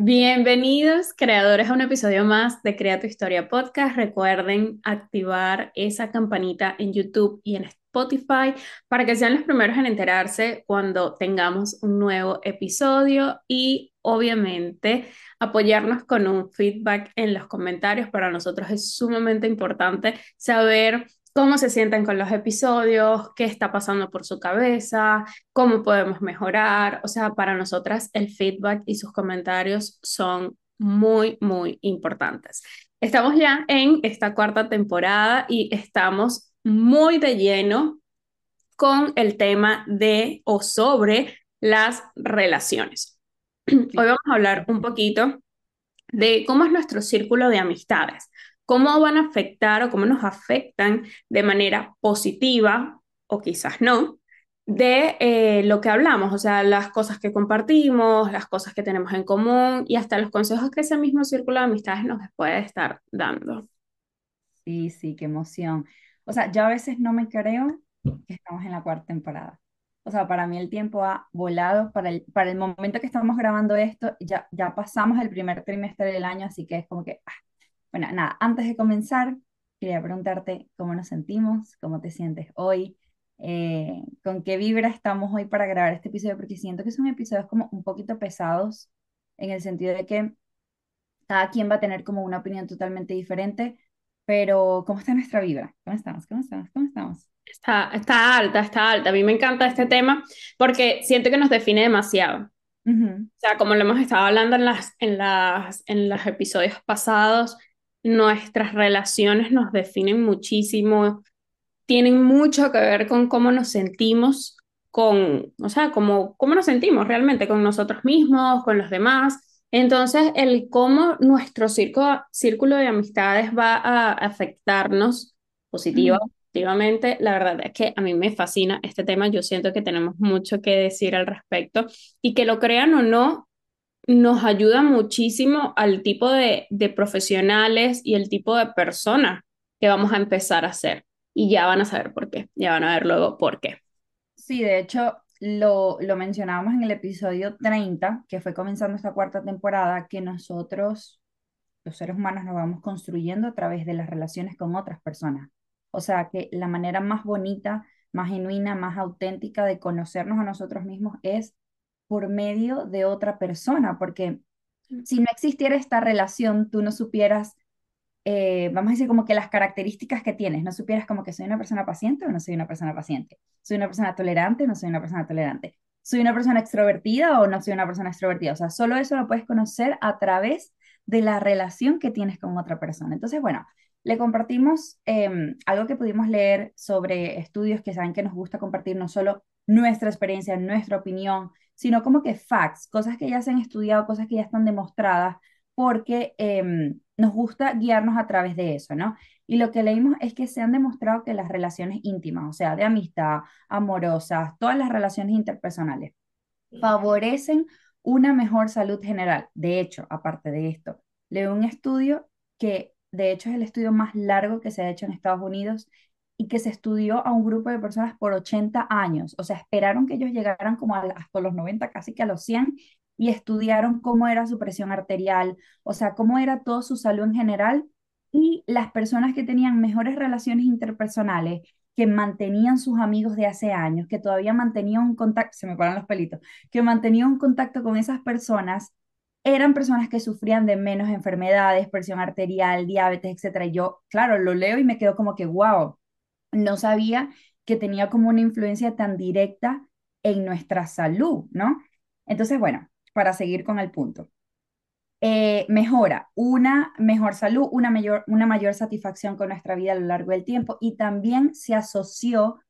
Bienvenidos, creadores, a un episodio más de Crea tu Historia Podcast. Recuerden activar esa campanita en YouTube y en Spotify para que sean los primeros en enterarse cuando tengamos un nuevo episodio y obviamente apoyarnos con un feedback en los comentarios. Para nosotros es sumamente importante saber cómo se sienten con los episodios, qué está pasando por su cabeza, cómo podemos mejorar. O sea, para nosotras el feedback y sus comentarios son muy, muy importantes. Estamos ya en esta cuarta temporada y estamos muy de lleno con el tema de o sobre las relaciones. Hoy vamos a hablar un poquito de cómo es nuestro círculo de amistades cómo van a afectar o cómo nos afectan de manera positiva o quizás no de eh, lo que hablamos, o sea, las cosas que compartimos, las cosas que tenemos en común y hasta los consejos que ese mismo círculo de amistades nos puede estar dando. Sí, sí, qué emoción. O sea, yo a veces no me creo que estamos en la cuarta temporada. O sea, para mí el tiempo ha volado. Para el, para el momento que estamos grabando esto, ya, ya pasamos el primer trimestre del año, así que es como que ah, bueno, nada, antes de comenzar, quería preguntarte cómo nos sentimos, cómo te sientes hoy, eh, con qué vibra estamos hoy para grabar este episodio, porque siento que son episodios como un poquito pesados, en el sentido de que cada quien va a tener como una opinión totalmente diferente, pero ¿cómo está nuestra vibra? ¿Cómo estamos? ¿Cómo estamos? ¿Cómo estamos? Está, está alta, está alta. A mí me encanta este tema porque siento que nos define demasiado. O sea, como lo hemos estado hablando en, las, en, las, en los episodios pasados, nuestras relaciones nos definen muchísimo, tienen mucho que ver con cómo nos sentimos con, o sea, cómo, cómo nos sentimos realmente con nosotros mismos, con los demás. Entonces, el cómo nuestro círculo de amistades va a afectarnos positivamente, la verdad es que a mí me fascina este tema. Yo siento que tenemos mucho que decir al respecto y que lo crean o no, nos ayuda muchísimo al tipo de, profesionales y el tipo de personas que vamos a empezar a ser. Y ya van a saber por qué, ya van a ver luego por qué. Sí, de hecho, lo, lo mencionábamos en el episodio 30, que fue comenzando esta cuarta temporada, que nosotros, los seres humanos, nos vamos construyendo a través de las relaciones con otras personas. O sea, que la manera más bonita, más genuina, más auténtica de conocernos a nosotros mismos es por medio de otra persona, porque mm. si no existiera esta relación, tú no supieras, eh, vamos a decir como que las características que tienes, no supieras como que soy una persona paciente o no soy una persona paciente, soy una persona tolerante o no soy una persona tolerante, soy una persona extrovertida o no soy una persona extrovertida, o sea, solo eso lo puedes conocer a través de la relación que tienes con otra persona. Entonces, bueno, le compartimos em, algo que pudimos leer sobre estudios que saben que nos gusta compartir no solo nuestra experiencia, nuestra opinión, sino como que facts, cosas que ya se han estudiado, cosas que ya están demostradas, porque em, nos gusta guiarnos a través de eso, ¿no? Y lo que leímos es que se han demostrado que las relaciones íntimas, o sea, de amistad, amorosas, todas las relaciones interpersonales, favorecen una mejor salud general. De hecho, aparte de esto, leo un estudio que de hecho es el estudio más largo que se ha hecho en Estados Unidos y que se estudió a un grupo de personas por 80 años. O sea, esperaron que ellos llegaran como a, hasta los 90, casi que a los 100, y estudiaron cómo era su presión arterial, o sea, cómo era toda su salud en general. Y las personas que tenían mejores relaciones interpersonales, que mantenían sus amigos de hace años, que todavía mantenían contacto, se me paran los pelitos, que mantenían un contacto con esas personas, eran personas que sufrían de menos enfermedades, presión arterial, diabetes, etc. Y yo, claro, lo leo y me quedo como que, wow, no sabía que tenía como una influencia tan directa en nuestra salud, ¿no? Entonces, bueno, para seguir con el punto. Eh, mejora una mejor salud, una mayor, una mayor satisfacción con nuestra vida a lo largo del tiempo y también se asoció,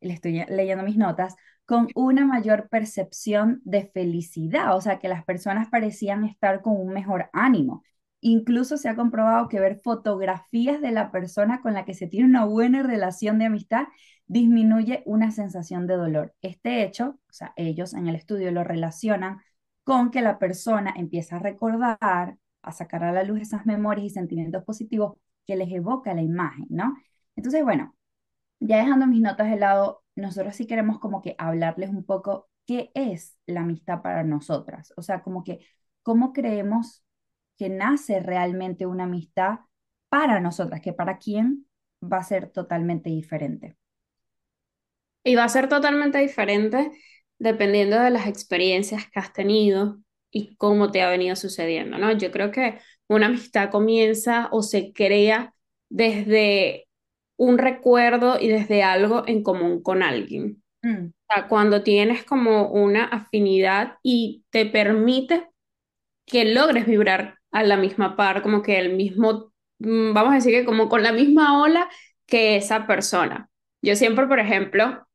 le estoy leyendo mis notas, con una mayor percepción de felicidad, o sea, que las personas parecían estar con un mejor ánimo. Incluso se ha comprobado que ver fotografías de la persona con la que se tiene una buena relación de amistad disminuye una sensación de dolor. Este hecho, o sea, ellos en el estudio lo relacionan con que la persona empieza a recordar, a sacar a la luz esas memorias y sentimientos positivos que les evoca la imagen, ¿no? Entonces, bueno, ya dejando mis notas de lado, nosotros sí queremos como que hablarles un poco qué es la amistad para nosotras, o sea, como que cómo creemos que nace realmente una amistad para nosotras, que para quién va a ser totalmente diferente. Y va a ser totalmente diferente dependiendo de las experiencias que has tenido y cómo te ha venido sucediendo, ¿no? Yo creo que una amistad comienza o se crea desde un recuerdo y desde algo en común con alguien. Mm. O sea, cuando tienes como una afinidad y te permite que logres vibrar a la misma par, como que el mismo, mm, vamos a decir que como con la misma ola que esa persona. Yo siempre, por ejemplo,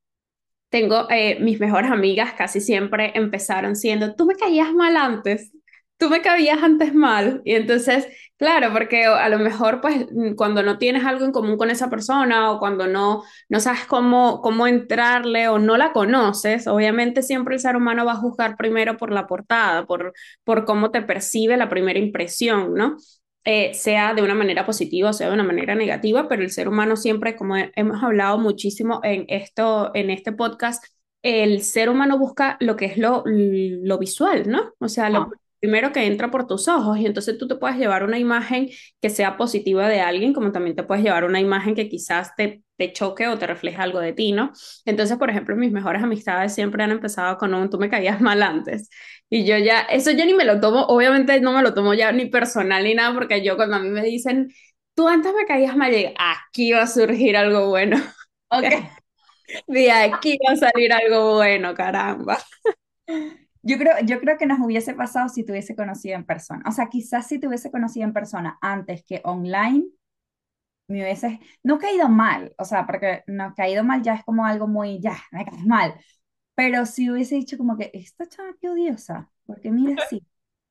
tengo eh, mis mejores amigas, casi siempre empezaron siendo, tú me caías mal antes, tú me caías antes mal. Y entonces, claro, porque a lo mejor pues cuando no tienes algo en común con esa persona o cuando no, no sabes cómo, cómo entrarle o no la conoces, obviamente siempre el ser humano va a juzgar primero por la portada, por, por cómo te percibe la primera impresión, ¿no? Eh, sea de una manera positiva o sea de una manera negativa, pero el ser humano siempre, como hemos hablado muchísimo en, esto, en este podcast, el ser humano busca lo que es lo, lo visual, ¿no? O sea, lo, ah primero que entra por tus ojos y entonces tú te puedes llevar una imagen que sea positiva de alguien, como también te puedes llevar una imagen que quizás te, te choque o te refleje algo de ti, ¿no? Entonces, por ejemplo, mis mejores amistades siempre han empezado con un tú me caías mal antes y yo ya, eso yo ni me lo tomo, obviamente no me lo tomo ya ni personal ni nada, porque yo cuando a mí me dicen, tú antes me caías mal, aquí va a surgir algo bueno. Ok. De aquí va a salir algo bueno, caramba. Yo creo, yo creo que nos hubiese pasado si te hubiese conocido en persona. O sea, quizás si te hubiese conocido en persona antes que online, me hubiese, no caído mal, o sea, porque no caído mal ya es como algo muy, ya, me caes mal. Pero si hubiese dicho como que, esta chava qué odiosa, porque mira así.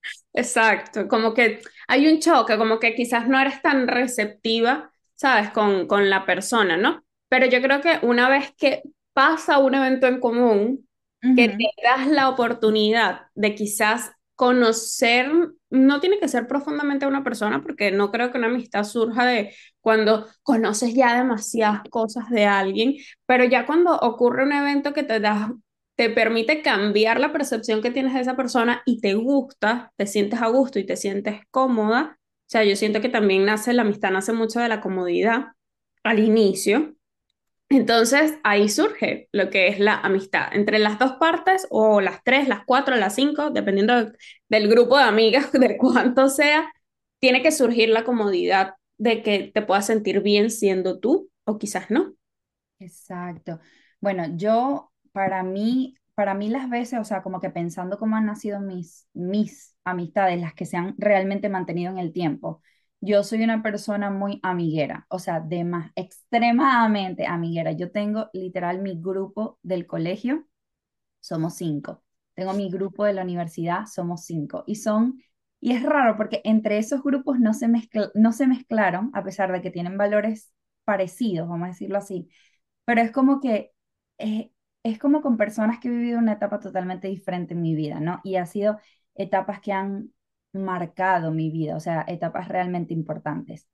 Exacto, como que hay un choque, como que quizás no eres tan receptiva, ¿sabes? Con, con la persona, ¿no? Pero yo creo que una vez que pasa un evento en común, que te das la oportunidad de quizás conocer, no tiene que ser profundamente a una persona, porque no creo que una amistad surja de cuando conoces ya demasiadas cosas de alguien, pero ya cuando ocurre un evento que te da, te permite cambiar la percepción que tienes de esa persona y te gusta, te sientes a gusto y te sientes cómoda. O sea, yo siento que también nace, la amistad nace mucho de la comodidad al inicio, entonces ahí surge lo que es la amistad entre las dos partes o las tres, las cuatro, las cinco, dependiendo del grupo de amigas, de cuánto sea, tiene que surgir la comodidad de que te puedas sentir bien siendo tú o quizás no. Exacto. Bueno, yo para mí, para mí las veces, o sea, como que pensando cómo han nacido mis, mis amistades, las que se han realmente mantenido en el tiempo, yo soy una persona muy amiguera, o sea, de más, extremadamente amiguera. Yo tengo literal mi grupo del colegio, somos cinco. Tengo mi grupo de la universidad, somos cinco. Y son, y es raro porque entre esos grupos no se, no se mezclaron, a pesar de que tienen valores parecidos, vamos a decirlo así. Pero es como que, eh, es como con personas que he vivido una etapa totalmente diferente en mi vida, ¿no? Y ha sido etapas que han marcado mi vida, o sea, etapas realmente importantes.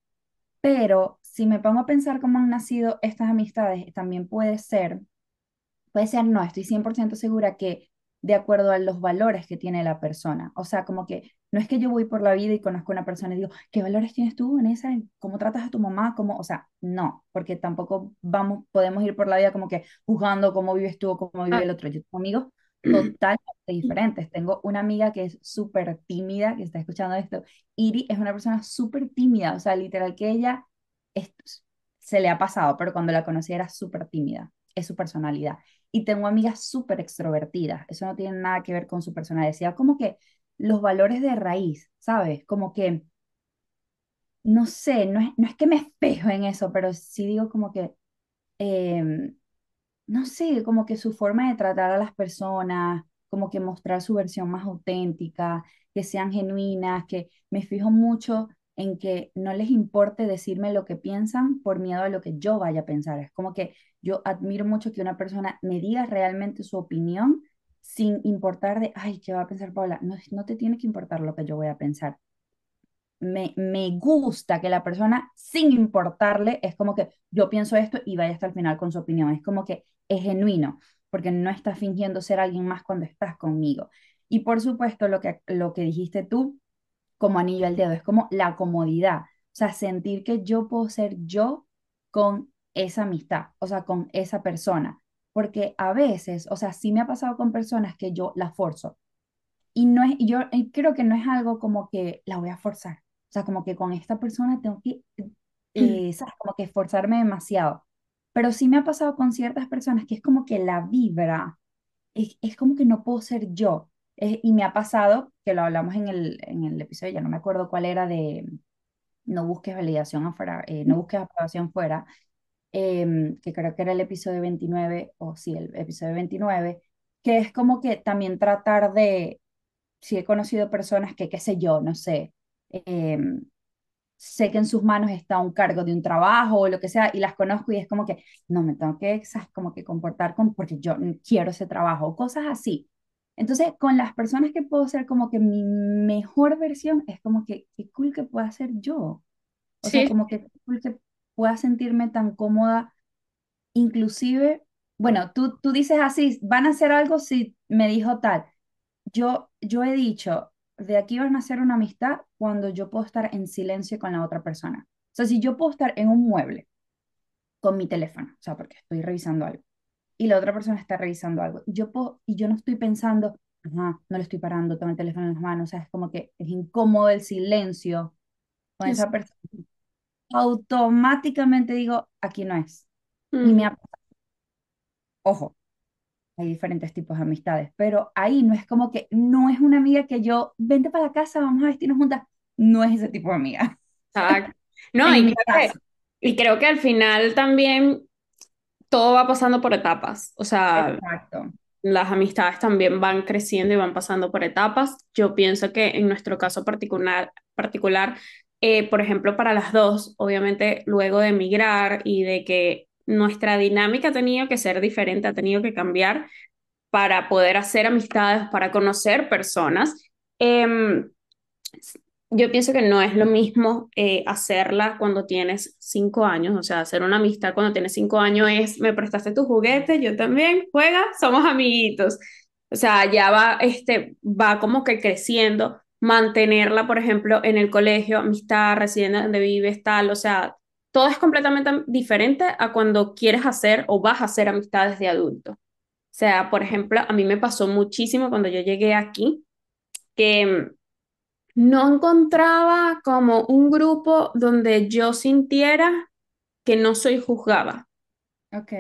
Pero si me pongo a pensar cómo han nacido estas amistades, también puede ser, puede ser, no, estoy 100% segura que de acuerdo a los valores que tiene la persona. O sea, como que no es que yo voy por la vida y conozco a una persona y digo, ¿qué valores tienes tú, Vanessa? ¿Cómo tratas a tu mamá? ¿Cómo? O sea, no, porque tampoco vamos, podemos ir por la vida como que juzgando cómo vives tú o cómo vive ah. el otro. Yo tengo amigos totalmente diferentes. Tengo una amiga que es súper tímida, que está escuchando esto. Iri es una persona súper tímida, o sea, literal que ella se le ha pasado, pero cuando la conocí era súper tímida, es su personalidad. Y tengo amigas súper extrovertidas, eso no tiene nada que ver con su personalidad, como que los valores de raíz, ¿sabes? Como que, no sé, no es, no es que me espejo en eso, pero sí digo como que... Eh, no sé, como que su forma de tratar a las personas, como que mostrar su versión más auténtica, que sean genuinas, que me fijo mucho en que no les importe decirme lo que piensan por miedo a lo que yo vaya a pensar. Es como que yo admiro mucho que una persona me diga realmente su opinión sin importar de, ay, ¿qué va a pensar Paula? No, no te tiene que importar lo que yo voy a pensar me, me gusta que la persona, sin importarle, es como que yo pienso esto y vaya hasta el final con su opinión. Es como que es genuino, porque no estás fingiendo ser alguien más cuando estás conmigo. Y por supuesto, lo que, lo que dijiste tú, como anillo al dedo, es como la comodidad, o sea, sentir que yo puedo ser yo con esa amistad, o sea, con esa persona, porque a veces, o sea, sí me ha pasado con personas que yo la forzo, y no es, yo creo que no es algo como que la voy a forzar, o sea, como que con esta persona tengo que, eh, ¿sabes? Como que esforzarme demasiado, pero sí me ha pasado con ciertas personas que es como que la vibra, es, es como que no puedo ser yo, eh, y me ha pasado, que lo hablamos en el, en el episodio, ya no me acuerdo cuál era de no busques validación afuera, eh, no busques aprobación fuera, em, que creo que era el episodio 29, o sí, el episodio 29, que es como que también tratar de, si he conocido personas que, qué sé yo, no sé, em, sé que en sus manos está un cargo de un trabajo o lo que sea, y las conozco y es como que, no, me tengo que, ¿sabes? Como que comportar con, porque yo quiero ese trabajo, cosas así. Entonces, con las personas que puedo ser como que mi mejor versión es como que qué cool que pueda ser yo. O sea, Sí, como que qué cool que pueda sentirme tan cómoda. Inclusive, bueno, tú, tú dices así, van a hacer algo si me dijo tal. Yo, yo he dicho, de aquí van a hacer una amistad cuando yo puedo estar en silencio con la otra persona. O sea, si yo puedo estar en un mueble con mi teléfono, o sea, porque estoy revisando algo y la otra persona está revisando algo. Yo puedo, y yo no estoy pensando, ajá, no le estoy parando, tengo el teléfono en las manos, o sea, es como que es incómodo el silencio con es- esa persona. Automáticamente digo, aquí no es. Y me ha, ojo, hay diferentes tipos de amistades, pero ahí no es como que, no es una amiga que yo, vente para la casa, vamos a vestirnos juntas. No es ese tipo de amiga, exacto. No, y creo que, caso. y creo que al final también todo va pasando por etapas. O sea, Exacto. las amistades también van creciendo y van pasando por etapas. Yo pienso que en nuestro caso particular, particular eh, por ejemplo, para las dos, obviamente luego de emigrar y de que nuestra dinámica ha tenido que ser diferente, ha tenido que cambiar para poder hacer amistades, para conocer personas. Em, yo pienso que no es lo mismo eh, hacerla cuando tienes cinco años, o sea, hacer una amistad cuando tienes cinco años es, me prestaste tu juguete, yo también, juega, somos amiguitos. O sea, ya va, este, va como que creciendo, mantenerla, por ejemplo, en el colegio, amistad, residencia donde vives, tal, o sea, todo es completamente diferente a cuando quieres hacer o vas a hacer amistades de adulto. O sea, por ejemplo, a mí me pasó muchísimo cuando yo llegué aquí, que no encontraba como un grupo donde yo sintiera que no soy juzgada Ok.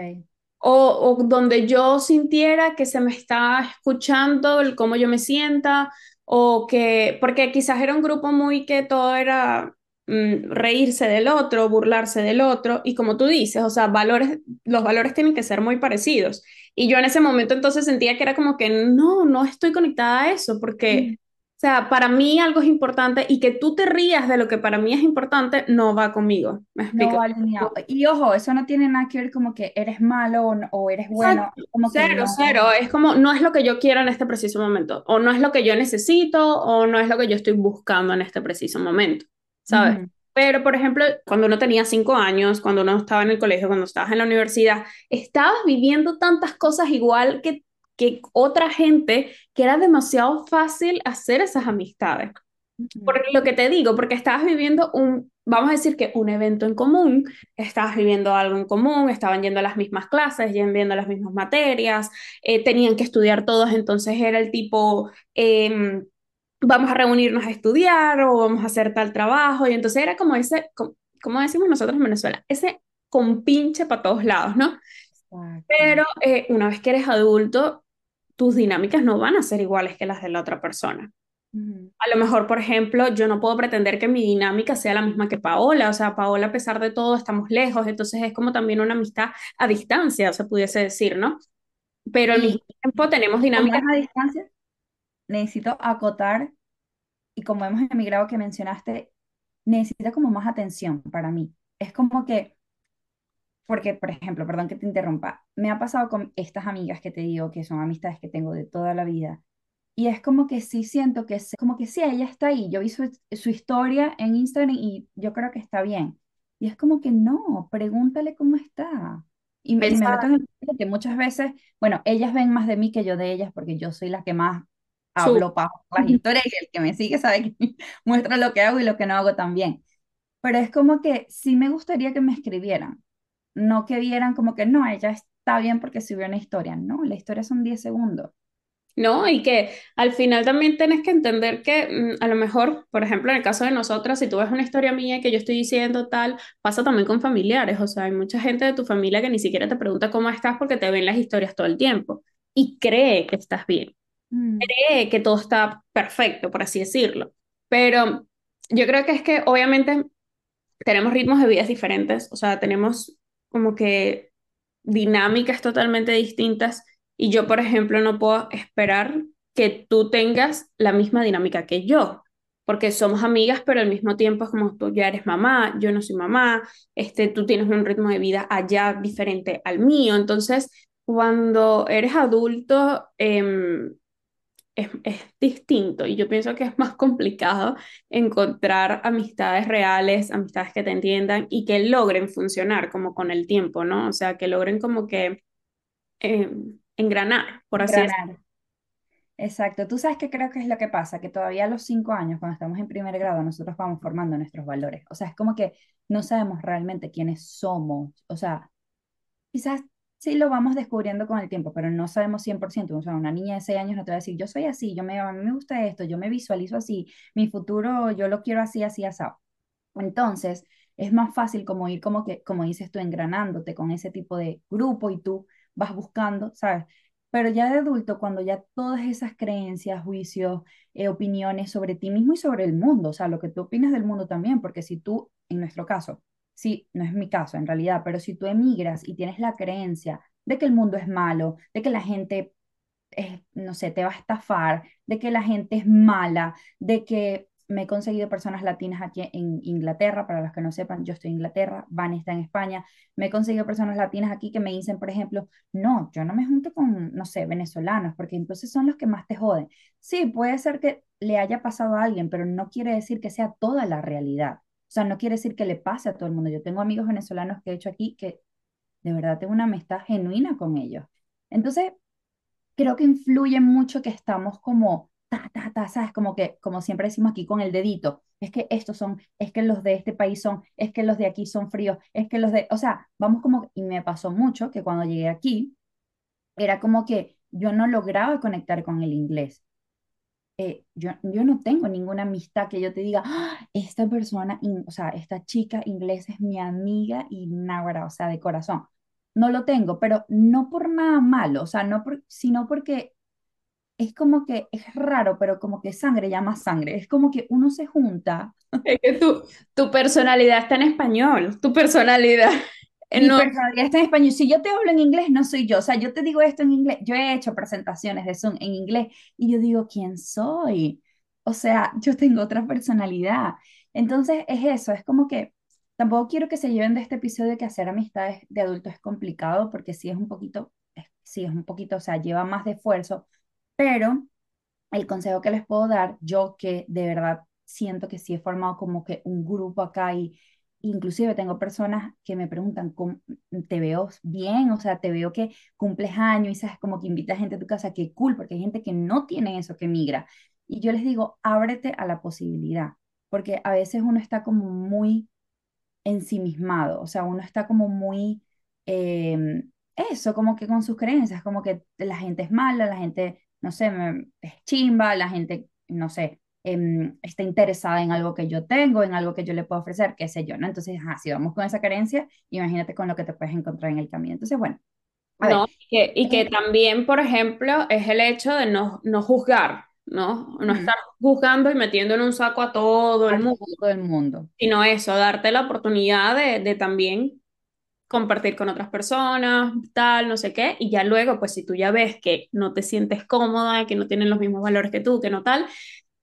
o, o donde yo sintiera que se me está escuchando el cómo yo me sienta o que, porque quizás era un grupo muy que todo era mm, reírse del otro, burlarse del otro y como tú dices, o sea, valores, los valores tienen que ser muy parecidos. Y yo en ese momento entonces sentía que era como que no, no estoy conectada a eso porque... O sea, para mí algo es importante y que tú te rías de lo que para mí es importante no va conmigo. ¿Me No explico? va alineado. Y ojo, eso no tiene nada que ver como que eres malo o, no- o eres bueno, como que Cero, no. cero. Es como, no es lo que yo quiero en este preciso momento, o no es lo que yo necesito, o no es lo que yo estoy buscando en este preciso momento, ¿sabes? Pero, por ejemplo, cuando uno tenía cinco años, cuando uno estaba en el colegio, cuando estabas en la universidad, estabas viviendo tantas cosas igual que, que otra gente que era demasiado fácil hacer esas amistades. Por lo que te digo, porque estabas viviendo un, vamos a decir que un evento en común, estabas viviendo algo en común, estaban yendo a las mismas clases, yendo viendo las mismas materias, eh, tenían que estudiar todos, entonces era el tipo, em, vamos a reunirnos a estudiar o vamos a hacer tal trabajo, y entonces era como ese, co- como decimos nosotros en Venezuela, ese compinche para todos lados, ¿no? Exacto. Pero eh, una vez que eres adulto, tus dinámicas no van a ser iguales que las de la otra persona. A lo mejor, por ejemplo, yo no puedo pretender que mi dinámica sea la misma que Paola, o sea, Paola a pesar de todo estamos lejos, entonces es como también una amistad a distancia, se pudiese decir, ¿no? Pero al mismo tiempo tenemos como dinámicas, a distancia, necesito acotar, y como hemos emigrado que mencionaste, necesita como más atención para mí. Es como que, porque, por ejemplo, perdón que te interrumpa, me ha pasado con estas amigas que te digo que son amistades que tengo de toda la vida Y es como que sí siento que, se- como que sí, ella está ahí. Yo vi su, su historia en Instagram y yo creo que está bien. Y es como que no, pregúntale cómo está. Y, me- y me meto en el que muchas veces, bueno, ellas ven más de mí que yo de ellas porque yo soy la que más hablo para las historias y el que me sigue sabe que muestro lo que hago y lo que no hago también. Pero es como que sí me gustaría que me escribieran, no que vieran como que no, ella está bien porque subió una historia. No, la historia son 10 segundos. ¿no? Y que al final también tienes que entender que mm, a lo mejor, por ejemplo, en el caso de nosotras, si tú ves una historia mía que yo estoy diciendo tal, pasa también con familiares, o sea, hay mucha gente de tu familia que ni siquiera te pregunta cómo estás porque te ven las historias todo el tiempo y cree que estás bien, Mm, cree que todo está perfecto, por así decirlo. Pero yo creo que es que obviamente tenemos ritmos de vidas diferentes, o sea, tenemos como que dinámicas totalmente distintas y yo, por ejemplo, no puedo esperar que tú tengas la misma dinámica que yo, porque somos amigas, pero al mismo tiempo es como tú ya eres mamá, yo no soy mamá, este, tú tienes un ritmo de vida allá diferente al mío, entonces cuando eres adulto, em, es, es distinto y yo pienso que es más complicado encontrar amistades reales, amistades que te entiendan y que logren funcionar como con el tiempo, ¿no? O sea, que logren como que eh, engranar, por así decirlo. Exacto. Tú sabes que creo que es lo que pasa, que todavía a los cinco años, cuando estamos en primer grado, nosotros vamos formando nuestros valores. O sea, es como que no sabemos realmente quiénes somos. O sea, quizás sí lo vamos descubriendo con el tiempo, pero no sabemos 100%. O sea, una niña de seis años no te va a decir, yo soy así, yo me, a me gusta esto, yo me visualizo así, mi futuro yo lo quiero así, así, así. Entonces, es más fácil como ir, como que, como dices tú, engranándote con ese tipo de grupo y tú vas buscando, ¿sabes? Pero ya de adulto, cuando ya todas esas creencias, juicios, eh, opiniones sobre ti mismo y sobre el mundo, o sea, lo que tú opinas del mundo también, porque si tú, en nuestro caso, sí, no es mi caso en realidad, pero si tú emigras y tienes la creencia de que el mundo es malo, de que la gente, es, no sé, te va a estafar, de que la gente es mala, de que me he conseguido personas latinas aquí en Inglaterra, para los que no sepan, yo estoy en Inglaterra, Van está en España, me he conseguido personas latinas aquí que me dicen, por ejemplo, no, yo no me junto con, no sé, venezolanos, porque entonces son los que más te joden. Sí, puede ser que le haya pasado a alguien, pero no quiere decir que sea toda la realidad. O sea, no quiere decir que le pase a todo el mundo. Yo tengo amigos venezolanos que he hecho aquí que de verdad tengo una amistad genuina con ellos. Entonces, creo que influye mucho que estamos como, ta, ta, ta, ¿sabes? Como que, como siempre decimos aquí con el dedito, es que estos son, es que los de este país son, es que los de aquí son fríos, es que los de, o sea, vamos como, y me pasó mucho que cuando llegué aquí, era como que yo no lograba conectar con el inglés. Eh, yo, yo no tengo ninguna amistad que yo te diga, "Ah, esta persona, o sea, esta chica inglesa es mi amiga y náguara, o sea, de corazón. No lo tengo, pero no por nada malo, o sea, no sino porque es como que es raro, pero como que sangre llama sangre. Es como que uno se junta. Es que tu, tu personalidad está en español, tu personalidad Mi no, personalidad está en español. Si yo te hablo en inglés, no soy yo. O sea, yo te digo esto en inglés. Yo he hecho presentaciones de Zoom en inglés y yo digo, ¿quién soy? O sea, yo tengo otra personalidad. Entonces, es eso. Es como que tampoco quiero que se lleven de este episodio que hacer amistades de adultos es complicado porque sí es un poquito, sí es un poquito, o sea, lleva más de esfuerzo, pero el consejo que les puedo dar, yo que de verdad siento que sí he formado como que un grupo acá y inclusive tengo personas que me preguntan, ¿cómo- ¿te veo bien? O sea, te veo que cumples años y sabes como que invitas gente a tu casa, qué cool, porque hay gente que no tiene eso, que migra. Y yo les digo, ábrete a la posibilidad, porque a veces uno está como muy ensimismado, o sea, uno está como muy, eh, eso, como que con sus creencias, como que la gente es mala, la gente, no sé, es chimba, la gente, no sé, em, está interesada en algo que yo tengo, en algo que yo le puedo ofrecer, qué sé yo, ¿no? Entonces, ajá, si vamos con esa creencia, imagínate con lo que te puedes encontrar en el camino. Entonces, bueno, a ver, no, que- y que eh, también, por ejemplo, es el hecho de no, no juzgar, ¿no? No estar juzgando y metiendo en un saco a todo el a mundo, todo el mundo. sino eso, darte la oportunidad de, de también compartir con otras personas, tal, no sé qué, y ya luego, pues si tú ya ves que no te sientes cómoda, que no tienen los mismos valores que tú, que no tal,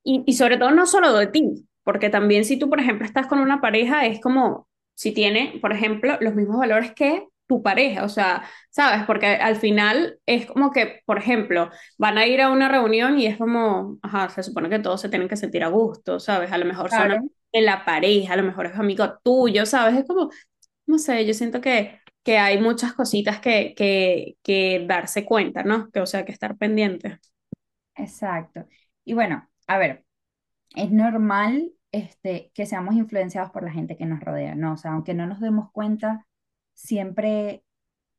y, y sobre todo no solo de ti, porque también si tú, por ejemplo, estás con una pareja, es como si tiene, por ejemplo, los mismos valores que tu pareja, o sea, ¿sabes? Porque al final es como que, por ejemplo, van a ir a una reunión y es como, ajá, se supone que todos se tienen que sentir a gusto, ¿sabes? A lo mejor son Claro. de la pareja, a lo mejor es amigo tuyo, ¿sabes? Es como, no sé, yo siento que, que hay muchas cositas que, que, que darse cuenta, ¿no? Que, o sea, que estar pendiente. Exacto. Y bueno, a ver, es normal este, que seamos influenciados por la gente que nos rodea, ¿no? O sea, aunque no nos demos cuenta, siempre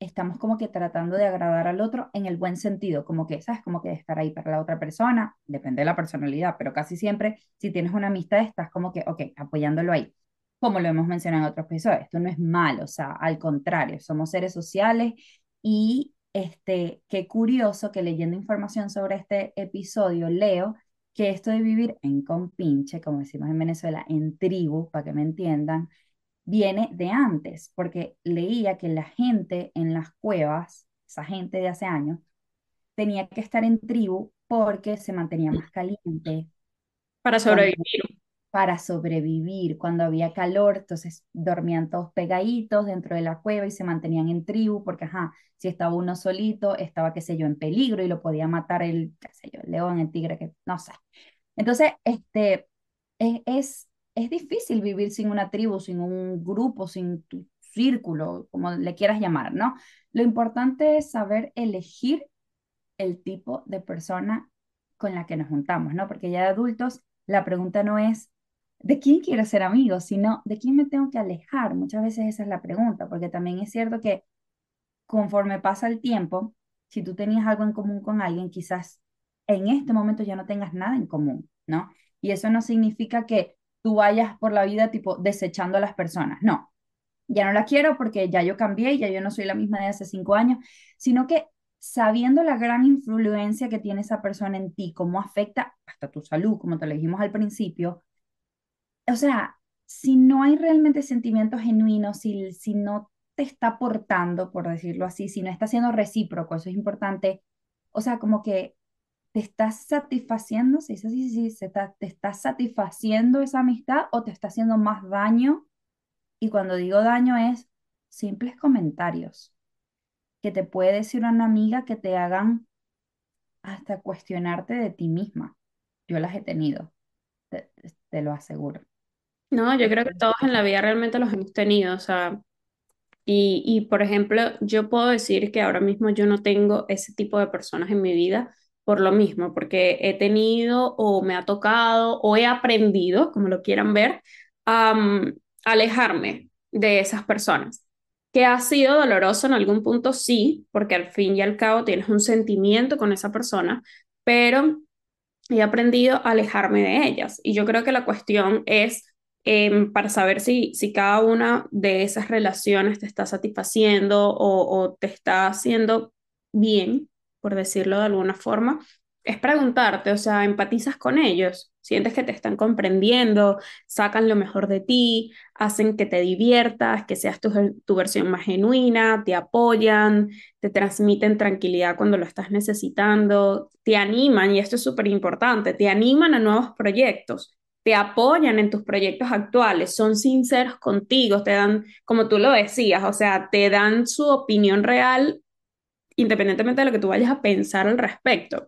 estamos como que tratando de agradar al otro en el buen sentido, como que, ¿sabes? Como que de estar ahí para la otra persona, depende de la personalidad, pero casi siempre, si tienes una amistad, estás como que, ok, apoyándolo ahí. Como lo hemos mencionado en otros episodios, esto no es malo, o sea, al contrario, somos seres sociales y este, qué curioso que leyendo información sobre este episodio leo que esto de vivir en compinche, como decimos en Venezuela, en tribu, para que me entiendan, viene de antes, porque leía que la gente en las cuevas, esa gente de hace años, tenía que estar en tribu porque se mantenía más caliente. Para sobrevivir. Para sobrevivir. Cuando había calor, entonces dormían todos pegaditos dentro de la cueva y se mantenían en tribu, porque, ajá, si estaba uno solito, estaba, qué sé yo, en peligro y lo podía matar el, qué sé yo, el león, el tigre, que no sé. Entonces, este, es, es difícil vivir sin una tribu, sin un grupo, sin tu círculo, como le quieras llamar, ¿no? Lo importante es saber elegir el tipo de persona con la que nos juntamos, ¿no? Porque ya de adultos la pregunta no es de quién quiero ser amigo, sino de quién me tengo que alejar. Muchas veces esa es la pregunta, porque también es cierto que conforme pasa el tiempo, si tú tenías algo en común con alguien, quizás en este momento ya no tengas nada en común, ¿no? Y eso no significa que tú vayas por la vida tipo desechando a las personas, no. Ya no la quiero porque ya yo cambié, ya yo no soy la misma de hace cinco años, sino que sabiendo la gran influencia que tiene esa persona en ti, cómo afecta hasta tu salud, como te lo dijimos al principio, o sea, si no hay realmente sentimientos genuinos, si, si no te está aportando, por decirlo así, si no está siendo recíproco, eso es importante, o sea, como que te estás satisfaciendo, si sí, sí, sí, se te está satisfaciendo esa amistad o te está haciendo más daño. Y cuando digo daño es simples comentarios que te puede decir una amiga que te hagan hasta cuestionarte de ti misma. Yo las he tenido, te, te lo aseguro. No, yo creo que todos en la vida realmente los hemos tenido, o sea, y, y por ejemplo, yo puedo decir que ahora mismo yo no tengo ese tipo de personas en mi vida por lo mismo, porque he tenido o me ha tocado o he aprendido, como lo quieran ver, a alejarme de esas personas. Que ha sido doloroso en algún punto, sí, porque al fin y al cabo tienes un sentimiento con esa persona, pero he aprendido a alejarme de ellas. Y yo creo que la cuestión es em, para saber si, si cada una de esas relaciones te está satisfaciendo o, te está haciendo bien por decirlo de alguna forma, es preguntarte, o sea, empatizas con ellos, sientes que te están comprendiendo, sacan lo mejor de ti, hacen que te diviertas, que seas tu, tu versión más genuina, te apoyan, te transmiten tranquilidad cuando lo estás necesitando, te animan, y esto es súper importante, te animan a nuevos proyectos, te apoyan en tus proyectos actuales, son sinceros contigo, te dan, como tú lo decías, o sea, te dan su opinión real independientemente de lo que tú vayas a pensar al respecto,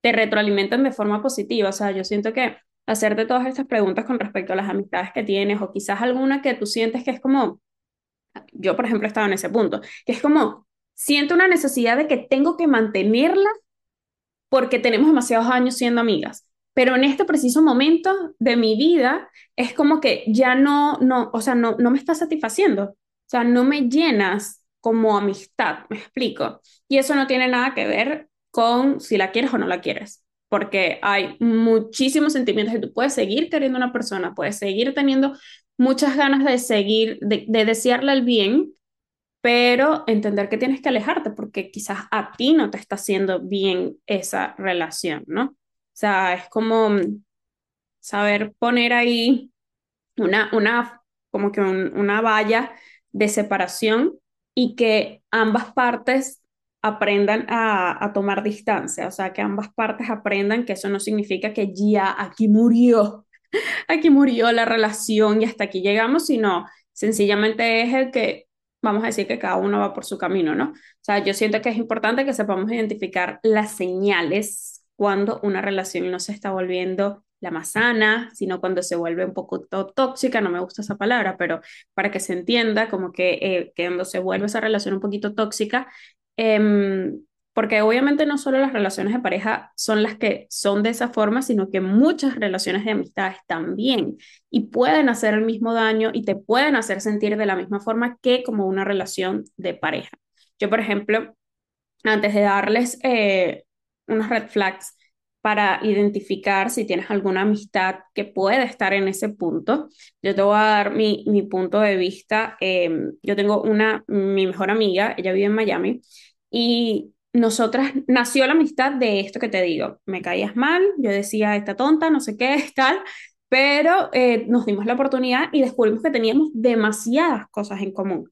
te retroalimentan de forma positiva. O sea, yo siento que hacerte todas estas preguntas con respecto a las amistades que tienes o quizás alguna que tú sientes que es como, yo por ejemplo he estado en ese punto, que es como, siento una necesidad de que tengo que mantenerla porque tenemos demasiados años siendo amigas. Pero en este preciso momento de mi vida es como que ya no, no, o sea, no, no me está satisfaciendo. O sea, no me llenas como amistad, me explico. Y eso no tiene nada que ver con si la quieres o no la quieres, porque hay muchísimos sentimientos y tú puedes seguir queriendo a una persona, puedes seguir teniendo muchas ganas de seguir, de, de desearle el bien, pero entender que tienes que alejarte porque quizás a ti no te está haciendo bien esa relación, ¿no? Sea, es como saber poner ahí una, una como que una valla de separación y que ambas partes aprendan a, a, tomar distancia, o sea, que ambas partes aprendan que eso no significa que ya aquí murió, aquí murió la relación y hasta aquí llegamos, sino sencillamente es el que, vamos a decir que cada uno va por su camino, ¿no? O sea, yo siento que es importante que sepamos identificar las señales cuando una relación no se está volviendo la más sana, sino cuando se vuelve un poco tóxica, no me gusta esa palabra, pero para que se entienda como que, eh, que cuando se vuelve esa relación un poquito tóxica, eh, porque obviamente no solo las relaciones de pareja son las que son de esa forma, sino que muchas relaciones de amistades también y pueden hacer el mismo daño y te pueden hacer sentir de la misma forma que como una relación de pareja. Yo, por ejemplo, antes de darles eh, unos red flags para identificar si tienes alguna amistad que puede estar en ese punto, yo te voy a dar mi, mi punto de vista. Em, yo tengo una, mi mejor amiga, ella vive en Miami y nosotras nació la amistad de esto que te digo, me caías mal, yo decía, esta tonta, no sé qué, tal, pero eh, nos dimos la oportunidad y descubrimos que teníamos demasiadas cosas en común.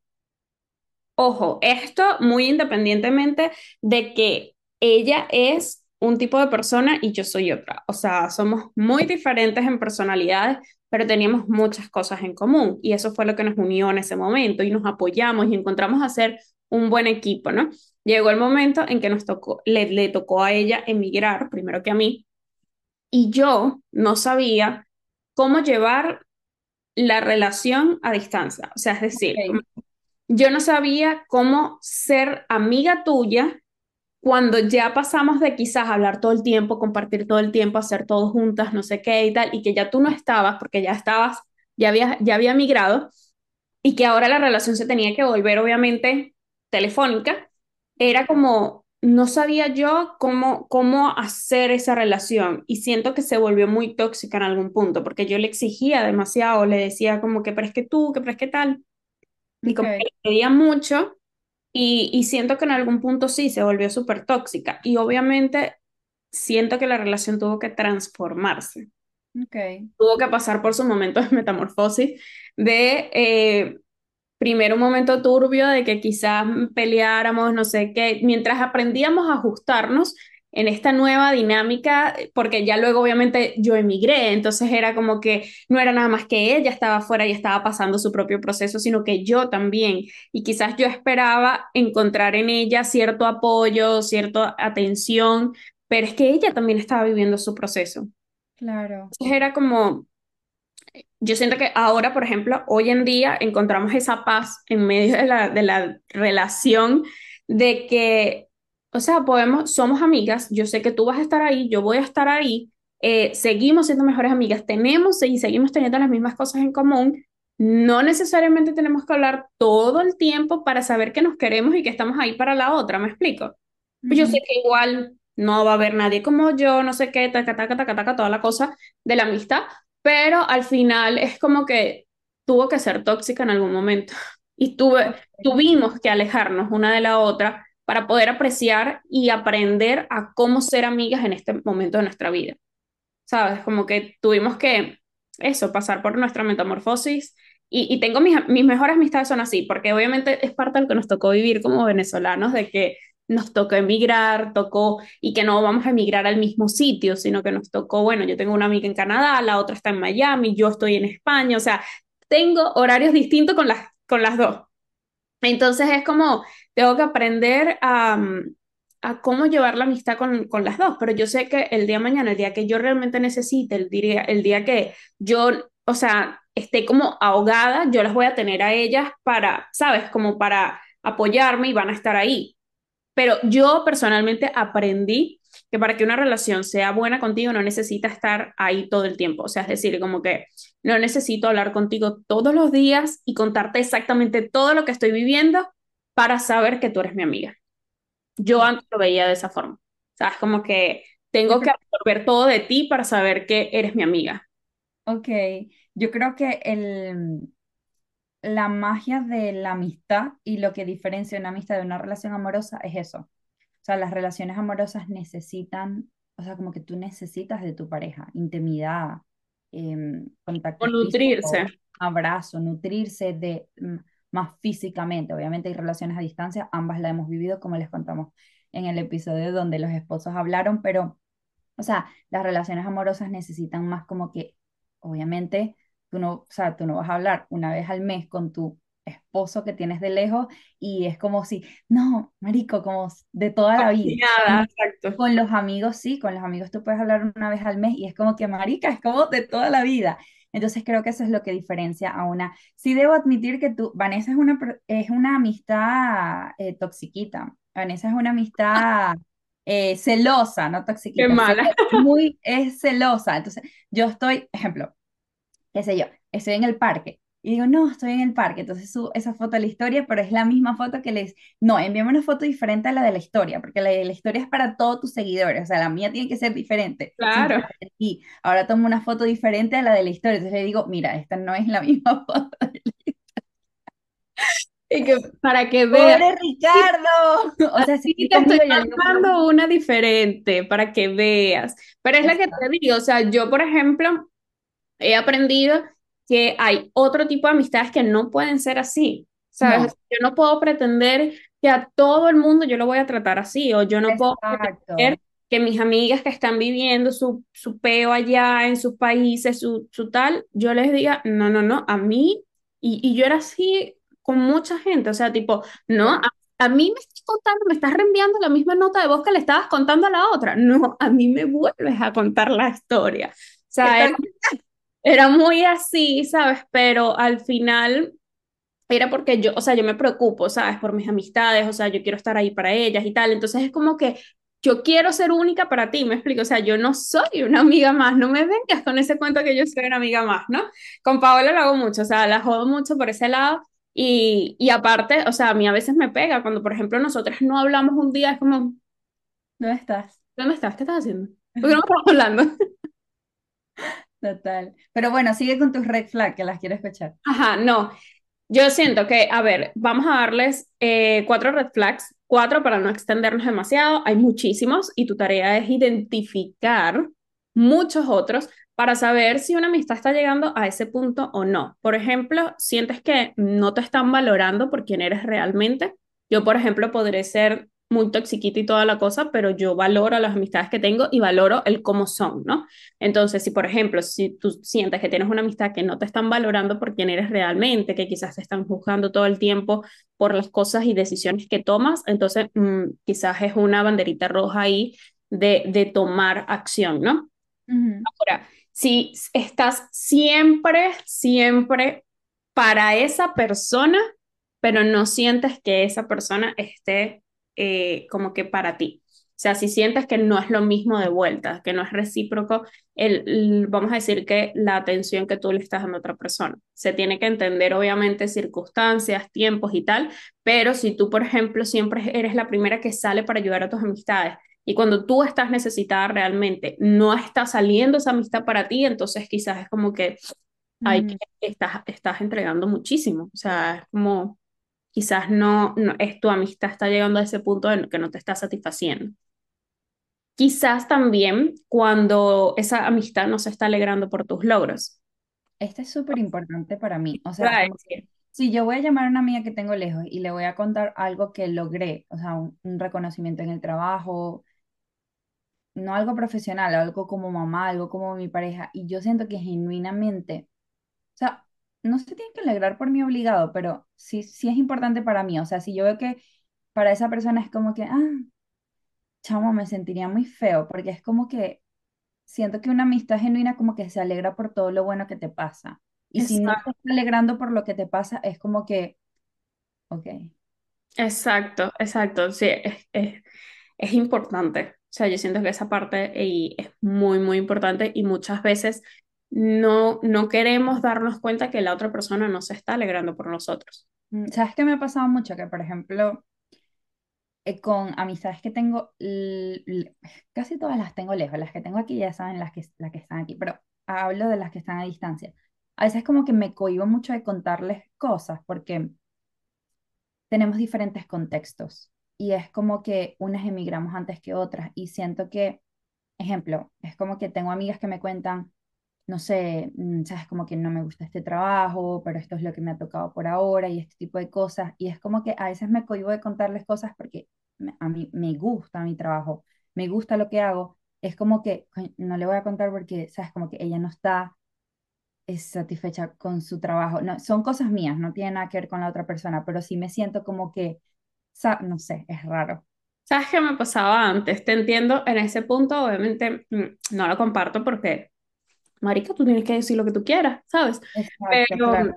Ojo, esto muy independientemente de que ella es un tipo de persona y yo soy otra. O sea, somos muy diferentes en personalidades, pero teníamos muchas cosas en común y eso fue lo que nos unió en ese momento y nos apoyamos y encontramos a ser un buen equipo, ¿no? Llegó el momento en que nos tocó, le, le tocó a ella emigrar, primero que a mí, y yo no sabía cómo llevar la relación a distancia. O sea, es decir, yo no sabía cómo ser amiga tuya cuando ya pasamos de quizás hablar todo el tiempo, compartir todo el tiempo, hacer todo juntas, no sé qué y tal, y que ya tú no estabas, porque ya estabas, ya había, ya había migrado, y que ahora la relación se tenía que volver obviamente telefónica, era como, no sabía yo cómo, cómo hacer esa relación y siento que se volvió muy tóxica en algún punto, porque yo le exigía demasiado, le decía como que, pero es que tú, que pero es que tal, y como que le pedía mucho y, y siento que en algún punto sí se volvió súper tóxica y obviamente siento que la relación tuvo que transformarse. Okay. Tuvo que pasar por su momento de metamorfosis, de eh, primero un momento turbio de que quizás peleáramos, no sé qué, mientras aprendíamos a ajustarnos en esta nueva dinámica, porque ya luego obviamente yo emigré, entonces era como que no era nada más que ella estaba afuera y estaba pasando su propio proceso, sino que yo también. Y quizás yo esperaba encontrar en ella cierto apoyo, cierta atención, pero es que ella también estaba viviendo su proceso. Claro. Entonces era como, yo siento que ahora, por ejemplo, hoy en día encontramos esa paz en medio de la, de la relación de que o sea, podemos, somos amigas, yo sé que tú vas a estar ahí, yo voy a estar ahí, eh, seguimos siendo mejores amigas, tenemos y seguimos teniendo las mismas cosas en común. No necesariamente tenemos que hablar todo el tiempo para saber que nos queremos y que estamos ahí para la otra, ¿me explico? Pues yo sé que igual no va a haber nadie como yo, no sé qué, taca, taca, taca, taca, toda la cosa de la amistad, pero al final es como que tuvo que ser tóxica en algún momento y tuve, tuvimos que alejarnos una de la otra para poder apreciar y aprender a cómo ser amigas en este momento de nuestra vida. ¿Sabes? Como que tuvimos que, eso, pasar por nuestra metamorfosis. Y, tengo mis, mis mejores amistades son así, porque obviamente es parte de lo que nos tocó vivir como venezolanos, de que nos tocó emigrar, tocó, y que no vamos a emigrar al mismo sitio, sino que nos tocó, bueno, yo tengo una amiga en Canadá, la otra está en Miami, yo estoy en España, o sea, tengo horarios distintos con las, con las dos. Entonces es como, tengo que aprender a, a cómo llevar la amistad con, con, las dos, pero yo sé que el día de mañana, el día que yo realmente necesite, el día, el día que yo, o sea, esté como ahogada, yo las voy a tener a ellas para, ¿sabes? Como para apoyarme y van a estar ahí. Pero yo personalmente aprendí que para que una relación sea buena contigo no necesita estar ahí todo el tiempo. O sea, es decir, como que no necesito hablar contigo todos los días y contarte exactamente todo lo que estoy viviendo para saber que tú eres mi amiga. Yo antes lo veía de esa forma. O sea, es como que tengo que absorber todo de ti para saber que eres mi amiga. Ok, yo creo que el, la magia de la amistad y lo que diferencia una amistad de una relación amorosa es eso. O sea, las relaciones amorosas necesitan, o sea, como que tú necesitas de tu pareja, intimidad, eh, contacto o nutrirse. Físico, abrazo, nutrirse de más físicamente. Obviamente hay relaciones a distancia, ambas la hemos vivido, como les contamos en el episodio donde los esposos hablaron, pero, o sea, las relaciones amorosas necesitan más como que, obviamente, tú no, o sea, tú no vas a hablar una vez al mes con tu esposo que tienes de lejos y es como si, no, marico, como de toda la vida. Nada, exacto. Con los amigos sí, con los amigos tú puedes hablar una vez al mes y es como que, marica, es como de toda la vida. Entonces creo que eso es lo que diferencia a una. Sí debo admitir que tú, Vanessa es una, es una amistad eh, toxiquita. Vanessa es una amistad eh, celosa, no Qué toxiquita, mala. celo- muy es celosa. Entonces, yo estoy, ejemplo, qué sé yo, estoy en el parque. Y digo, no, estoy en el parque. Entonces subo esa foto a la historia, pero es la misma foto que les... No, envíame una foto diferente a la de la historia, porque la de la historia es para todos tus seguidores. O sea, la mía tiene que ser diferente, Claro. aquí. Ahora tomo una foto diferente a la de la historia. Entonces le digo, mira, esta no es la misma foto. Y que para que veas. ¡Pobre Ricardo! O sea, si Sí, te estoy mandando una diferente para que veas. Pero es la que te digo, o sea, yo, por ejemplo, he aprendido que hay otro tipo de amistades que no pueden ser así, ¿sabes? no, Yo no puedo pretender que a todo el mundo yo lo voy a tratar así, o yo no puedo pretender que mis amigas que están viviendo su, su peo allá en sus países, su, su tal, yo les diga, no, no, no, a mí, y, y yo era así con mucha gente, o sea, tipo, no, a, a mí me estás contando, me estás reenviando la misma nota de voz que le estabas contando a la otra, no, a mí me vuelves a contar la historia. O ¿Qué sea, era? Era muy así, ¿sabes? Pero al final era porque yo, o sea, yo me preocupo, ¿sabes? Por mis amistades, o sea, yo quiero estar ahí para ellas y tal. Entonces es como que yo quiero ser única para ti, me explico. O sea, yo no soy una amiga más, no me vengas con ese cuento que yo soy una amiga más, ¿no? Con Paola lo hago mucho, o sea, la jodo mucho por ese lado. Y, y aparte, o sea, a mí a veces me pega cuando, por ejemplo, nosotras no hablamos un día, es como, ¿Dónde estás? ¿dónde estás? ¿Qué estás haciendo? ¿Por qué no estamos hablando? Total. Pero bueno, sigue con tus red flags, que las quiero escuchar. Ajá, no. Yo siento que, a ver, vamos a darles eh, cuatro red flags, cuatro para no extendernos demasiado. Hay muchísimos y tu tarea es identificar muchos otros para saber si una amistad está llegando a ese punto o no. Por ejemplo, sientes que no te están valorando por quién eres realmente. Yo, por ejemplo, podré ser muy toxiquita y toda la cosa, pero yo valoro las amistades que tengo y valoro el cómo son, ¿no? Entonces, si por ejemplo, si tú sientes que tienes una amistad que no te están valorando por quién eres realmente, que quizás te están juzgando todo el tiempo por las cosas y decisiones que tomas, entonces mmm, quizás es una banderita roja ahí de, de tomar acción, ¿no? Ujú, Ahora, si estás siempre, siempre para esa persona, pero no sientes que esa persona esté eh, como que para ti. O sea, si sientes que no es lo mismo de vuelta, que no es recíproco, el, el- vamos a decir que la atención que tú le estás dando a otra persona. Se tiene que entender, obviamente, circunstancias, tiempos y tal, pero si tú, por ejemplo, siempre eres la primera que sale para ayudar a tus amistades y cuando tú estás necesitada realmente, no está saliendo esa amistad para ti, entonces quizás es como que hay que estás, estás entregando muchísimo. O sea, es como quizás no, no es tu amistad está llegando a ese punto en que no te está satisfaciendo. Quizás también cuando esa amistad no se está alegrando por tus logros. Este es súper importante para mí. O sea, si yo voy a llamar a una amiga que tengo lejos y le voy a contar algo que logré, o sea, un, un reconocimiento en el trabajo, no algo profesional, algo como mamá, algo como mi pareja, y yo siento que genuinamente, o sea, no se tiene que alegrar por mí obligado, pero sí, sí es importante para mí. O sea, si yo veo que para esa persona es como que, ah, chamo, me sentiría muy feo, porque es como que siento que una amistad genuina como que se alegra por todo lo bueno que te pasa. Y si no te está alegrando por lo que te pasa, es como que, ok. exacto, exacto. Sí, es, es, es importante. O sea, yo siento que esa parte y es muy, muy importante y muchas veces no, no queremos darnos cuenta que la otra persona no se está alegrando por nosotros. Mm, ¿Sabes qué me ha pasado mucho? Que, por ejemplo, eh, con amistades que tengo, casi todas las tengo lejos, las que tengo aquí ya saben las que, las que están aquí, pero hablo de las que están a distancia. A veces como que me cohíbo mucho de contarles cosas porque tenemos diferentes contextos y es como que unas emigramos antes que otras y siento que, ejemplo, es como que tengo amigas que me cuentan, no sé, mm, sabes, como que no me gusta este trabajo, pero esto es lo que me ha tocado por ahora y este tipo de cosas. Y es como que a veces me cohíbo de contarles cosas porque a mí me gusta mi trabajo, me gusta lo que hago. Es como que no le voy a contar porque, sabes, como que ella no está es satisfecha con su trabajo. No, son cosas mías, no tiene nada que ver con la otra persona, pero sí me siento como que, no sé, es raro. ¿Sabes qué me pasaba antes? Te entiendo en ese punto, obviamente mm, no lo comparto porque, marica, tú tienes que decir lo que tú quieras, ¿sabes? Exacto, Pero, claro.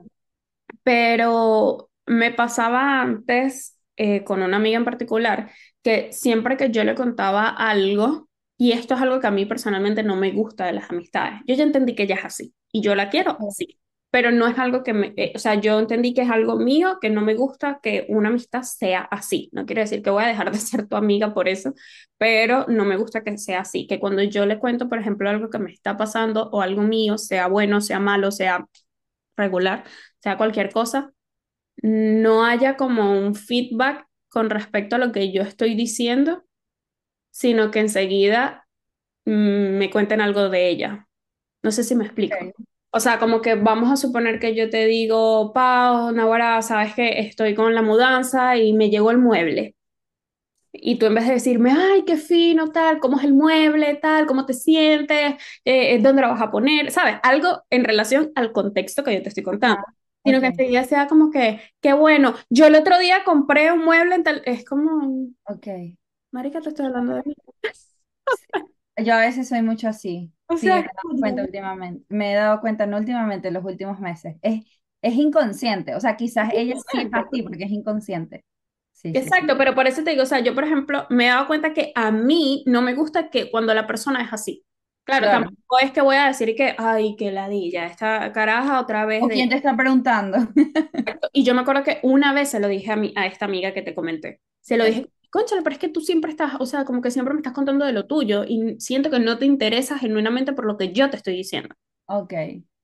pero me pasaba antes eh, con una amiga en particular que siempre que yo le contaba algo, y esto es algo que a mí personalmente no me gusta de las amistades, yo ya entendí que ella es así y yo la quiero así, pero no es algo que me, eh, o sea, yo entendí que es algo mío, que no me gusta que una amistad sea así. No quiere decir que voy a dejar de ser tu amiga por eso, pero no me gusta que sea así, que cuando yo le cuento, por ejemplo, algo que me está pasando o algo mío, sea bueno, sea malo, sea regular, sea cualquier cosa, no haya como un feedback con respecto a lo que yo estoy diciendo, sino que enseguida mm, me cuenten algo de ella. No sé si me explico. O sea, como que vamos a suponer que yo te digo, Pau, Nahuara, sabes que estoy con la mudanza y me llegó el mueble. Y tú en vez de decirme, ay, qué fino, tal, cómo es el mueble, tal, cómo te sientes, eh, dónde lo vas a poner, ¿sabes? Algo en relación al contexto que yo te estoy contando. Sino que ok, enseguida sea como que, qué bueno, yo el otro día compré un mueble en tal, es como, ok. marica, te estoy hablando de mí. Yo a veces soy mucho así. O Sí, me sea, he es dado cuenta últimamente. Me he dado cuenta, no últimamente, los últimos meses. Es, es inconsciente. O sea, quizás ella sí es así porque es inconsciente. Sí, sí, sí. Exacto, pero por eso te digo, o sea, yo por ejemplo me he dado cuenta que a mí no me gusta que cuando la persona es así. Claro, Claro. tampoco es que voy a decir que, ay, qué ladilla, esta caraja otra vez ¿O de... quién te está preguntando? Y yo me acuerdo que una vez se lo dije a, mi, a esta amiga que te comenté. Se lo dije, cónchale, pero es que tú siempre estás, o sea, como que siempre me estás contando de lo tuyo y siento que no te interesa genuinamente por lo que yo te estoy diciendo. Ok.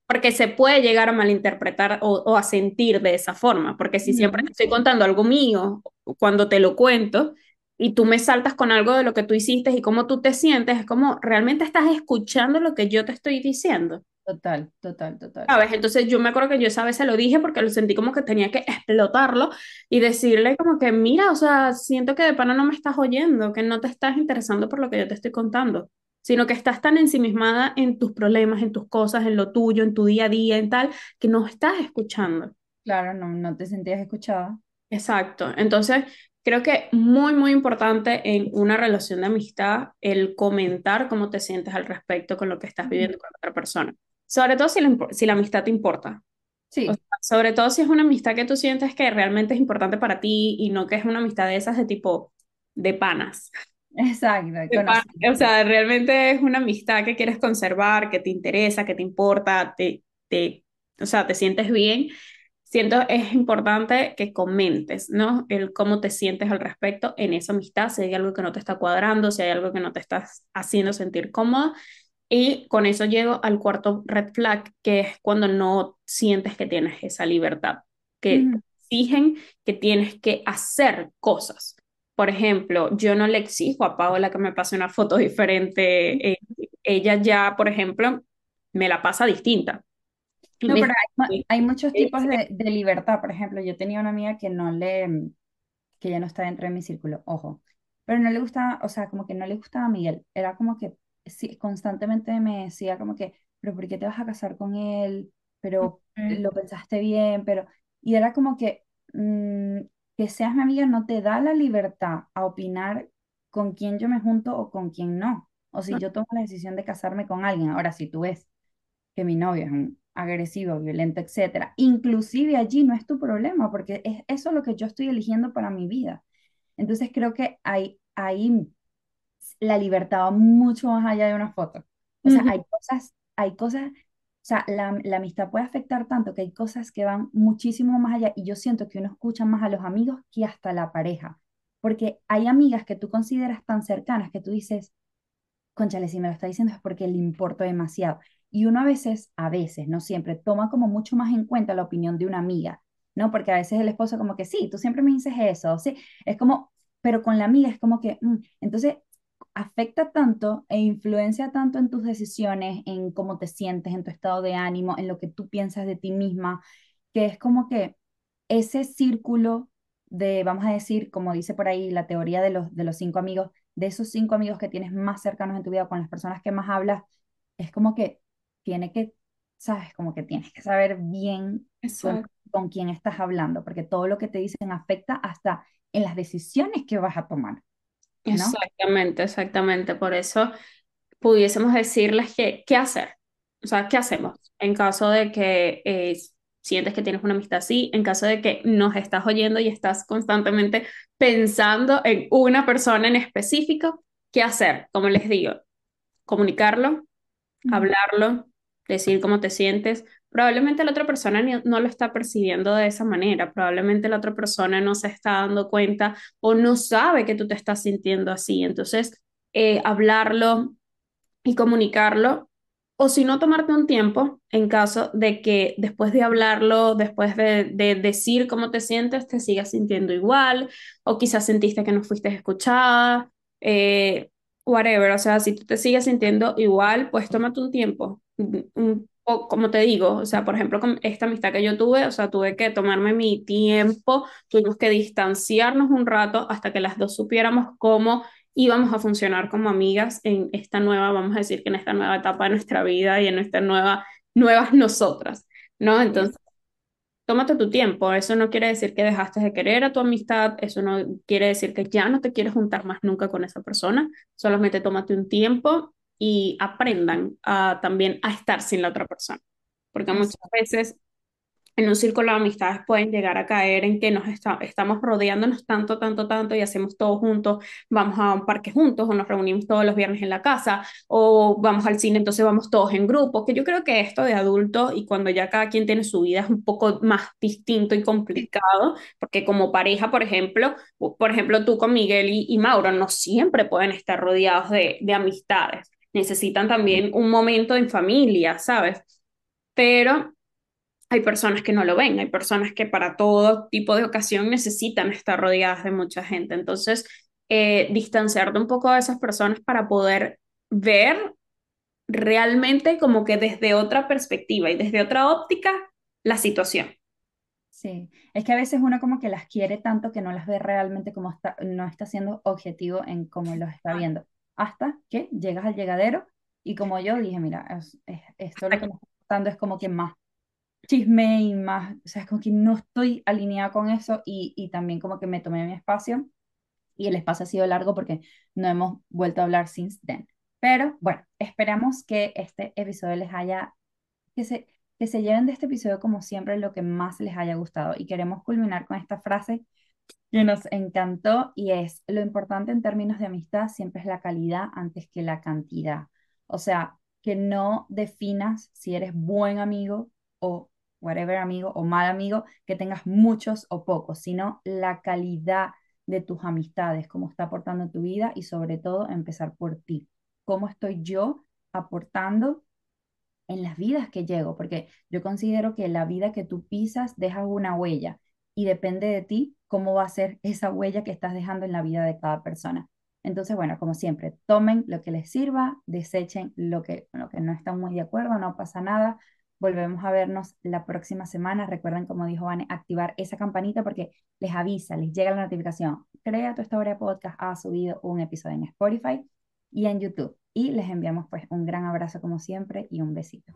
Porque se puede llegar a malinterpretar o, o a sentir de esa forma, porque si siempre te estoy contando algo mío, cuando te lo cuento, y tú me saltas con algo de lo que tú hiciste y cómo tú te sientes, es como realmente estás escuchando lo que yo te estoy diciendo. Total, total, total. ¿Sabes? Entonces yo me acuerdo que yo esa vez se lo dije porque lo sentí como que tenía que explotarlo y decirle como que, mira, o sea, siento que de pana no me estás oyendo, que no te estás interesando por lo que yo te estoy contando, sino que estás tan ensimismada en tus problemas, en tus cosas, en lo tuyo, en tu día a día, en tal, que no estás escuchando. Claro, no, no te sentías escuchada. Exacto. Entonces, creo que muy, muy importante en una relación de amistad el comentar cómo te sientes al respecto con lo que estás viviendo con otra persona. Sobre todo si la, impo- si la amistad te importa. O sea, Sí, sobre todo si es una amistad que tú sientes que realmente es importante para ti y no que es una amistad de esas de tipo de panas. exacto, De pan- o sea, realmente es una amistad que quieres conservar, que te interesa, que te importa, te, te, o sea, te sientes bien. Siento es importante que comentes, ¿no? El cómo te sientes al respecto en esa amistad, si hay algo que no te está cuadrando, si hay algo que no te está haciendo sentir cómoda. Y con eso llego al cuarto red flag, que es cuando no sientes que tienes esa libertad, que Ujú. exigen que tienes que hacer cosas. Por ejemplo, yo no le exijo a Paola que me pase una foto diferente. eh, ella ya, por ejemplo, me la pasa distinta. No, me pero hay, hay muchos tipos "Sí, de, de libertad. Por ejemplo, yo tenía una amiga que no le, que ya no está dentro de mi círculo, ojo, pero no le gustaba, o sea, como que no le gustaba a Miguel. Era como que sí, constantemente me decía como que, pero ¿por qué te vas a casar con él? Pero lo pensaste bien, pero... Y era como que mm, que seas mi amiga no te da la libertad a opinar con quién yo me junto o con quién no. O si yo tomo la decisión de casarme con alguien. Ahora, si tú ves que mi novio es un agresivo, violento, etcétera. Inclusive allí no es tu problema, porque es eso lo que yo estoy eligiendo para mi vida. Entonces creo que hay, ahí la libertad va mucho más allá de una foto. O sea, hay cosas, hay cosas, o sea, la, la amistad puede afectar tanto que hay cosas que van muchísimo más allá y yo siento que uno escucha más a los amigos que hasta la pareja, porque hay amigas que tú consideras tan cercanas que tú dices, Cónchale, si me lo está diciendo es porque le importo demasiado. Y uno a veces, a veces, no siempre, toma como mucho más en cuenta la opinión de una amiga, ¿no? Porque a veces el esposo como que, sí, tú siempre me dices eso, sí, es como, pero con la amiga es como que, mm, entonces afecta tanto e influencia tanto en tus decisiones, en cómo te sientes, en tu estado de ánimo, en lo que tú piensas de ti misma, que es como que ese círculo de, vamos a decir, como dice por ahí la teoría de los, de los cinco amigos, de esos cinco amigos que tienes más cercanos en tu vida, con las personas que más hablas, es como que tiene que, sabes, como que tienes que saber bien con, con quién estás hablando, porque todo lo que te dicen afecta hasta en las decisiones que vas a tomar, ¿no? exactamente, exactamente. Por eso pudiésemos decirles que, qué hacer. O sea, ¿qué hacemos en caso de que eh, sientes que tienes una amistad así, en caso de que nos estás oyendo y estás constantemente pensando en una persona en específico, ¿qué hacer? Como les digo, comunicarlo, hablarlo, decir cómo te sientes. Probablemente la otra persona no lo está percibiendo de esa manera, probablemente la otra persona no se está dando cuenta o no sabe que tú te estás sintiendo así. Entonces, eh, hablarlo y comunicarlo o si no, tomarte un tiempo en caso de que después de hablarlo, después de, de, decir cómo te sientes, te sigas sintiendo igual, o quizás sentiste que no fuiste escuchada, eh, whatever, o sea, si tú te sigues sintiendo igual, pues tómate un tiempo, o como te digo, o sea, por ejemplo, con esta amistad que yo tuve, o sea, tuve que tomarme mi tiempo, tuvimos que distanciarnos un rato hasta que las dos supiéramos cómo íbamos a funcionar como amigas en esta nueva, vamos a decir que en esta nueva etapa de nuestra vida y en nuestra nueva, nuevas nosotras, ¿no? Entonces, tómate tu tiempo, eso no quiere decir que dejaste de querer a tu amistad, eso no quiere decir que ya no te quieres juntar más nunca con esa persona, solamente tómate un tiempo y aprendan a, también a estar sin la otra persona, porque muchas veces en un círculo de amistades pueden llegar a caer en que nos estamos rodeándonos tanto, tanto, tanto y hacemos todo juntos, vamos a un parque juntos o nos reunimos todos los viernes en la casa o vamos al cine, entonces vamos todos en grupo, que yo creo que esto de adulto y cuando ya cada quien tiene su vida es un poco más distinto y complicado, porque como pareja, por ejemplo, por ejemplo tú con Miguel y, y Mauro no siempre pueden estar rodeados de, de amistades, necesitan también un momento en familia, ¿sabes? Pero hay personas que no lo ven, hay personas que para todo tipo de ocasión necesitan estar rodeadas de mucha gente. Entonces, eh, distanciarte un poco de esas personas para poder ver realmente como que desde otra perspectiva y desde otra óptica la situación. Sí, es que a veces uno como que las quiere tanto que no las ve realmente como está, no está siendo objetivo en cómo los está viendo. Hasta que llegas al llegadero y como yo dije, mira, esto lo que me está es como que más chisme y más, o sea, es como que no estoy alineada con eso y, y también como que me tomé mi espacio y el espacio ha sido largo porque no hemos vuelto a hablar since then. Pero bueno, esperamos que este episodio les haya, que se, que se lleven de este episodio como siempre lo que más les haya gustado y queremos culminar con esta frase que nos encantó y es, lo importante en términos de amistad siempre es la calidad antes que la cantidad. O sea, que no definas si eres buen amigo o whatever amigo o mal amigo, que tengas muchos o pocos, sino la calidad de tus amistades, cómo está aportando tu vida y sobre todo empezar por ti. ¿Cómo estoy yo aportando en las vidas que llego? Porque yo considero que la vida que tú pisas deja una huella y depende de ti cómo va a ser esa huella que estás dejando en la vida de cada persona. Entonces, bueno, como siempre, tomen lo que les sirva, desechen lo que, lo que no están muy de acuerdo, no pasa nada, Volvemos a vernos la próxima semana. Recuerden, como dijo Vane, activar esa campanita porque les avisa, les llega la notificación. Crea tu historia podcast ha subido un episodio en Spotify y en YouTube. Y les enviamos pues un gran abrazo como siempre y un besito.